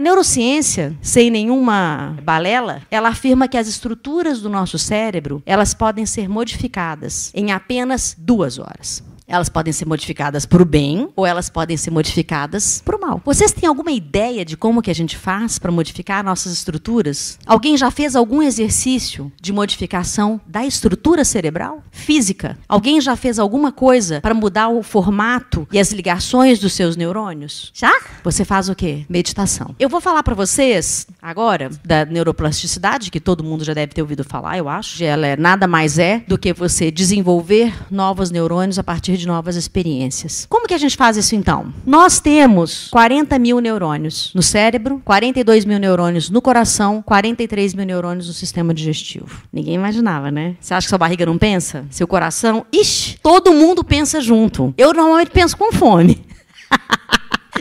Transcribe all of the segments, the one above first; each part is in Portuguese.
A neurociência, sem nenhuma balela, ela afirma que as estruturas do nosso cérebro, elas podem ser modificadas em apenas duas horas. Elas podem ser modificadas para o bem ou elas podem ser modificadas para o mal. Vocês têm alguma ideia de como que a gente faz para modificar nossas estruturas? Alguém já fez algum exercício de modificação da estrutura cerebral? Física? Alguém já fez alguma coisa para mudar o formato e as ligações dos seus neurônios? Já? Você faz o quê? Meditação. Eu vou falar para vocês agora da neuroplasticidade, que todo mundo já deve ter ouvido falar, eu acho. Ela é nada mais é do que você desenvolver novos neurônios a partir de novas experiências. Como que a gente faz isso então? Nós temos 40 mil neurônios no cérebro, 42 mil neurônios no coração, 43 mil neurônios no sistema digestivo. Ninguém imaginava, né? Você acha que sua barriga não pensa? Seu coração? Ixi, todo mundo pensa junto. Eu normalmente penso com fome.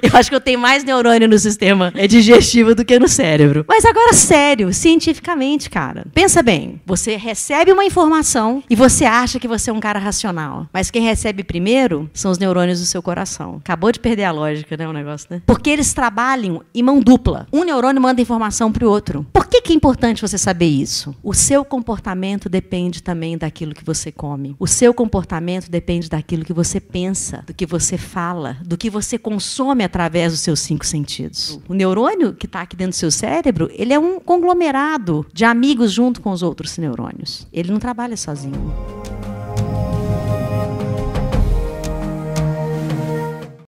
Eu acho que eu tenho mais neurônio no sistema digestivo do que no cérebro. Mas agora, sério, cientificamente, cara. Pensa bem. Você recebe uma informação e você acha que você é um cara racional. Mas quem recebe primeiro são os neurônios do seu coração. Acabou de perder a lógica, né? O negócio, né? Porque eles trabalham em mão dupla. Um neurônio manda informação para o outro. Que é importante você saber isso? O seu comportamento depende também daquilo que você come. O seu comportamento depende daquilo que você pensa, do que você fala, do que você consome através dos seus cinco sentidos. O neurônio que está aqui dentro do seu cérebro, ele é um conglomerado de amigos junto com os outros neurônios. Ele não trabalha sozinho.